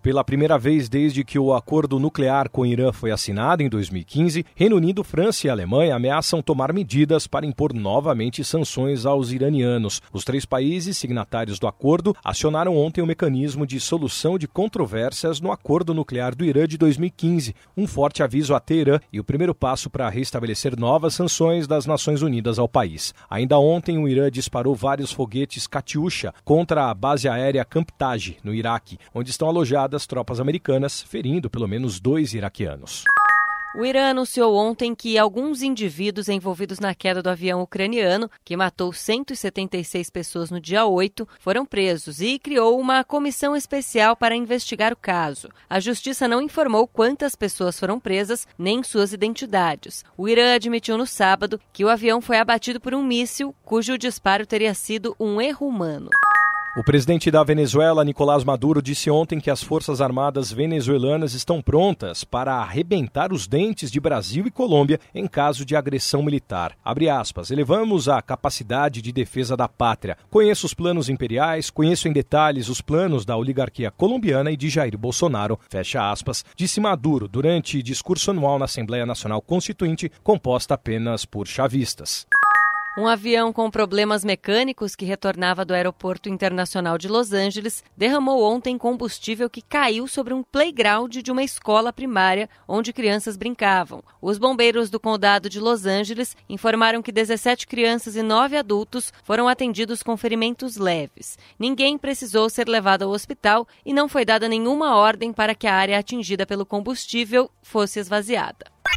Pela primeira vez desde que o acordo nuclear com o Irã foi assinado em 2015, Reino Unido, França e Alemanha ameaçam tomar medidas para impor novamente sanções aos iranianos. Os três países signatários do acordo acionaram ontem o mecanismo de solução de controvérsias no acordo nuclear do Irã de 2015, um forte aviso a Teherã e o primeiro passo para restabelecer novas sanções das Nações Unidas ao país. Ainda ontem, o Irã disparou vários foguetes Katyusha contra a base aérea Camp Taj, no Iraque, onde estão alojados das tropas americanas, ferindo pelo menos dois iraquianos. O Irã anunciou ontem que alguns indivíduos envolvidos na queda do avião ucraniano, que matou 176 pessoas no dia 8, foram presos e criou uma comissão especial para investigar o caso. A justiça não informou quantas pessoas foram presas nem suas identidades. O Irã admitiu no sábado que o avião foi abatido por um míssil cujo disparo teria sido um erro humano. O presidente da Venezuela, Nicolás Maduro, disse ontem que as Forças Armadas venezuelanas estão prontas para arrebentar os dentes de Brasil e Colômbia em caso de agressão militar. Abre aspas, elevamos a capacidade de defesa da pátria. Conheço os planos imperiais, conheço em detalhes os planos da oligarquia colombiana e de Jair Bolsonaro, fecha aspas, disse Maduro durante discurso anual na Assembleia Nacional Constituinte, composta apenas por chavistas. Um avião com problemas mecânicos que retornava do Aeroporto Internacional de Los Angeles derramou ontem combustível que caiu sobre um playground de uma escola primária onde crianças brincavam. Os bombeiros do condado de Los Angeles informaram que 17 crianças e 9 adultos foram atendidos com ferimentos leves. Ninguém precisou ser levado ao hospital e não foi dada nenhuma ordem para que a área atingida pelo combustível fosse esvaziada.